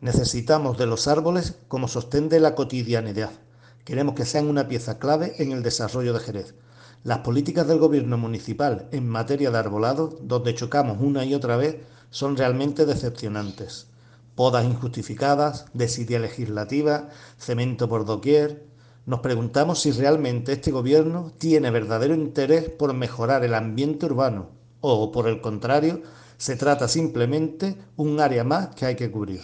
Necesitamos de los árboles como sostén de la cotidianidad. Queremos que sean una pieza clave en el desarrollo de Jerez. Las políticas del gobierno municipal en materia de arbolado, donde chocamos una y otra vez, son realmente decepcionantes. Podas injustificadas, desidia legislativa, cemento por doquier. Nos preguntamos si realmente este gobierno tiene verdadero interés por mejorar el ambiente urbano o, por el contrario, se trata simplemente un área más que hay que cubrir.